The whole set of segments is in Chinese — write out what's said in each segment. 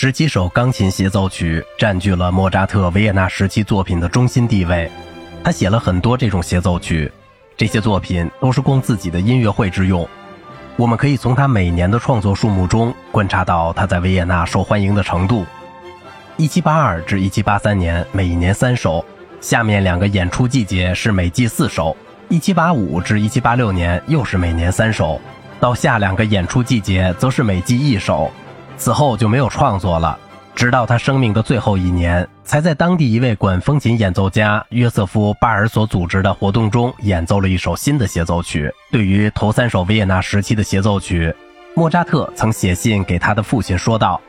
十七首钢琴协奏曲占据了莫扎特维也纳时期作品的中心地位。他写了很多这种协奏曲，这些作品都是供自己的音乐会之用。我们可以从他每年的创作数目中观察到他在维也纳受欢迎的程度。一七八二至一七八三年每年三首，下面两个演出季节是每季四首。一七八五至一七八六年又是每年三首，到下两个演出季节则是每季一首。此后就没有创作了，直到他生命的最后一年，才在当地一位管风琴演奏家约瑟夫·巴尔所组织的活动中演奏了一首新的协奏曲。对于头三首维也纳时期的协奏曲，莫扎特曾写信给他的父亲说道：“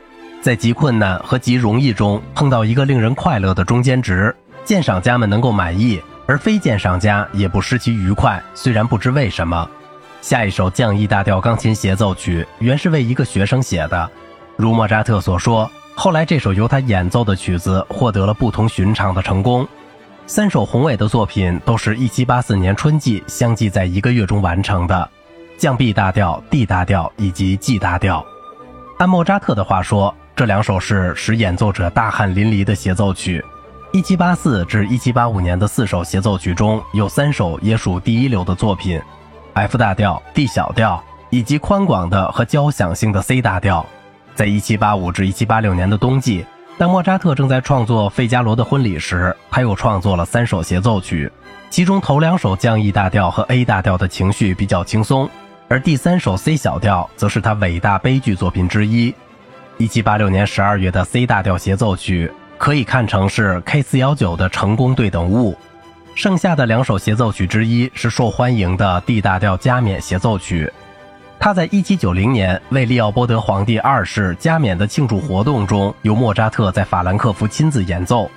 在极困难和极容易中碰到一个令人快乐的中间值，鉴赏家们能够满意，而非鉴赏家也不失其愉快。虽然不知为什么，下一首降 E 大调钢琴协奏曲原是为一个学生写的。”如莫扎特所说，后来这首由他演奏的曲子获得了不同寻常的成功。三首宏伟的作品都是一七八四年春季相继在一个月中完成的，降 B 大调、D 大调以及 G 大调。按莫扎特的话说，这两首是使演奏者大汗淋漓的协奏曲。一七八四至一七八五年的四首协奏曲中有三首也属第一流的作品：F 大调、D 小调以及宽广的和交响性的 C 大调。在1785至1786年的冬季，当莫扎特正在创作《费加罗的婚礼》时，他又创作了三首协奏曲，其中头两首降 E 大调和 A 大调的情绪比较轻松，而第三首 C 小调则是他伟大悲剧作品之一。1786年12月的 C 大调协奏曲可以看成是 K419 的成功对等物，剩下的两首协奏曲之一是受欢迎的 D 大调加冕协奏曲。他在1790年为利奥波德皇帝二世加冕的庆祝活动中，由莫扎特在法兰克福亲自演奏。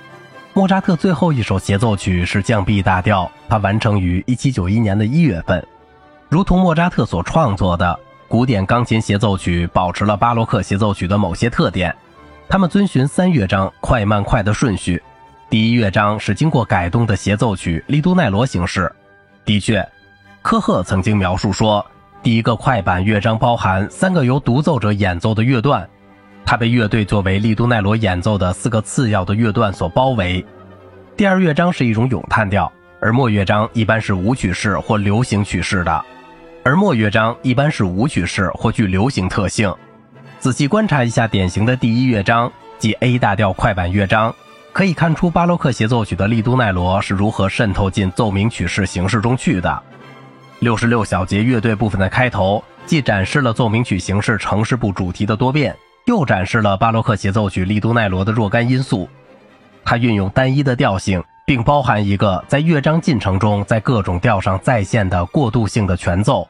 莫扎特最后一首协奏曲是降 B 大调，它完成于1791年的一月份。如同莫扎特所创作的古典钢琴协奏曲，保持了巴洛克协奏曲的某些特点。他们遵循三乐章快慢快的顺序。第一乐章是经过改动的协奏曲利都奈罗形式。的确，科赫曾经描述说。第一个快板乐章包含三个由独奏者演奏的乐段，它被乐队作为利都奈罗演奏的四个次要的乐段所包围。第二乐章是一种咏叹调，而末乐章一般是舞曲式或流行曲式的，而末乐章一般是舞曲式或具流行特性。仔细观察一下典型的第一乐章，即 A 大调快板乐章，可以看出巴洛克协奏曲的利都奈罗是如何渗透进奏鸣曲式形式中去的。六十六小节乐队部分的开头，既展示了奏鸣曲形式城市部主题的多变，又展示了巴洛克协奏曲利都奈罗的若干因素。它运用单一的调性，并包含一个在乐章进程中在各种调上再现的过渡性的全奏。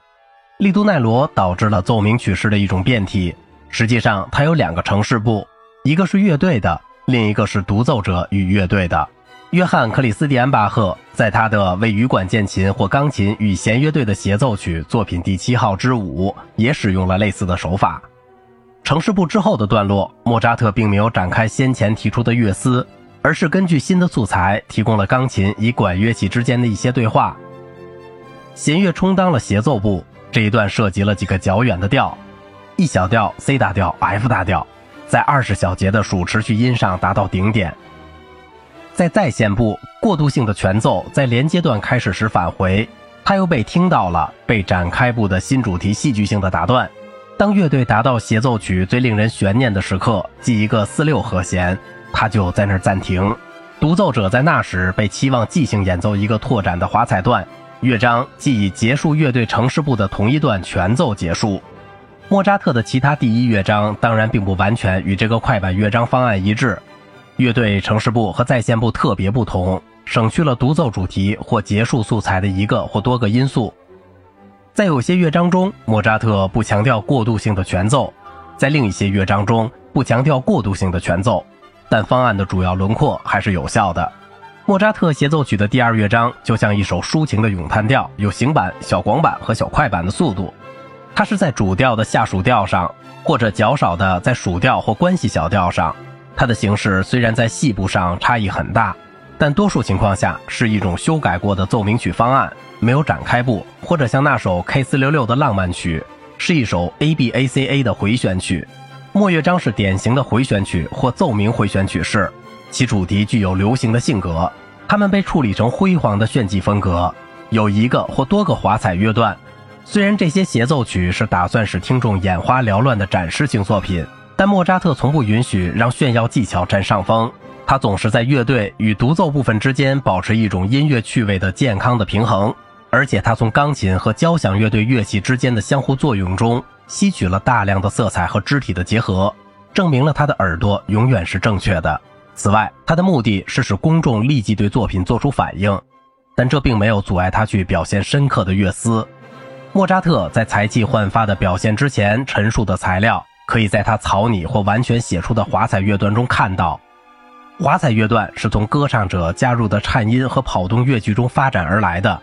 利都奈罗导致了奏鸣曲式的一种变体。实际上，它有两个城市部，一个是乐队的，另一个是独奏者与乐队的。约翰·克里斯蒂安·巴赫在他的为羽管键琴或钢琴与弦乐队的协奏曲作品第七号之五也使用了类似的手法。城市部之后的段落，莫扎特并没有展开先前提出的乐思，而是根据新的素材提供了钢琴与管乐器之间的一些对话。弦乐充当了协奏部，这一段涉及了几个较远的调：E 小调、C 大调、F 大调，在二十小节的属持续音上达到顶点。在再现部过渡性的全奏在连接段开始时返回，他又被听到了被展开部的新主题戏剧性的打断。当乐队达到协奏曲最令人悬念的时刻，即一个四六和弦，他就在那儿暂停。独奏者在那时被期望即兴演奏一个拓展的华彩段，乐章即以结束乐队城市部的同一段全奏结束。莫扎特的其他第一乐章当然并不完全与这个快板乐章方案一致。乐队城市部和在线部特别不同，省去了独奏主题或结束素材的一个或多个因素。在有些乐章中，莫扎特不强调过渡性的全奏；在另一些乐章中，不强调过渡性的全奏。但方案的主要轮廓还是有效的。莫扎特协奏曲的第二乐章就像一首抒情的咏叹调，有行板、小广板和小快板的速度。它是在主调的下属调上，或者较少的在属调或关系小调上。它的形式虽然在细部上差异很大，但多数情况下是一种修改过的奏鸣曲方案，没有展开部，或者像那首 K 四六六的浪漫曲，是一首 A B A C A 的回旋曲。末乐章是典型的回旋曲或奏鸣回旋曲式，其主题具有流行的性格。它们被处理成辉煌的炫技风格，有一个或多个华彩乐段。虽然这些协奏曲是打算使听众眼花缭乱的展示性作品，但莫扎特从不允许让炫耀技巧占上风。他总是在乐队与独奏部分之间保持一种音乐趣味的健康的平衡，而且他从钢琴和交响乐队乐器之间的相互作用中吸取了大量的色彩和肢体的结合，证明了他的耳朵永远是正确的。此外，他的目的是使公众立即对作品做出反应，但这并没有阻碍他去表现深刻的乐思。莫扎特在才气焕发的表现之前陈述的材料，可以在他草拟或完全写出的华彩乐段中看到。华彩乐段是从歌唱者加入的颤音和跑动乐句中发展而来的，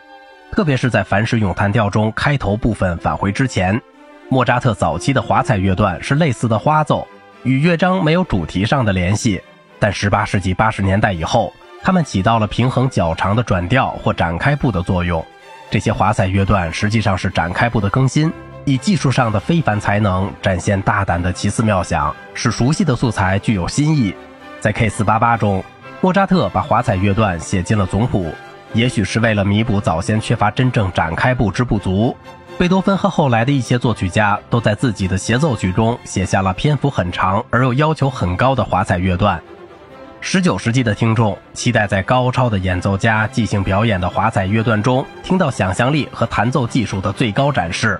特别是在凡是咏叹调中开头部分返回之前。莫扎特早期的华彩乐段是类似的花奏，与乐章没有主题上的联系，但18世纪80年代以后，它们起到了平衡较长的转调或展开部的作用。这些华彩乐段实际上是展开部的更新，以技术上的非凡才能展现大胆的奇思妙想，使熟悉的素材具有新意。在 K 四八八中，莫扎特把华彩乐段写进了总谱，也许是为了弥补早先缺乏真正展开部之不足。贝多芬和后来的一些作曲家都在自己的协奏曲中写下了篇幅很长而又要求很高的华彩乐段。十九世纪的听众期待在高超的演奏家即兴表演的华彩乐段中听到想象力和弹奏技术的最高展示。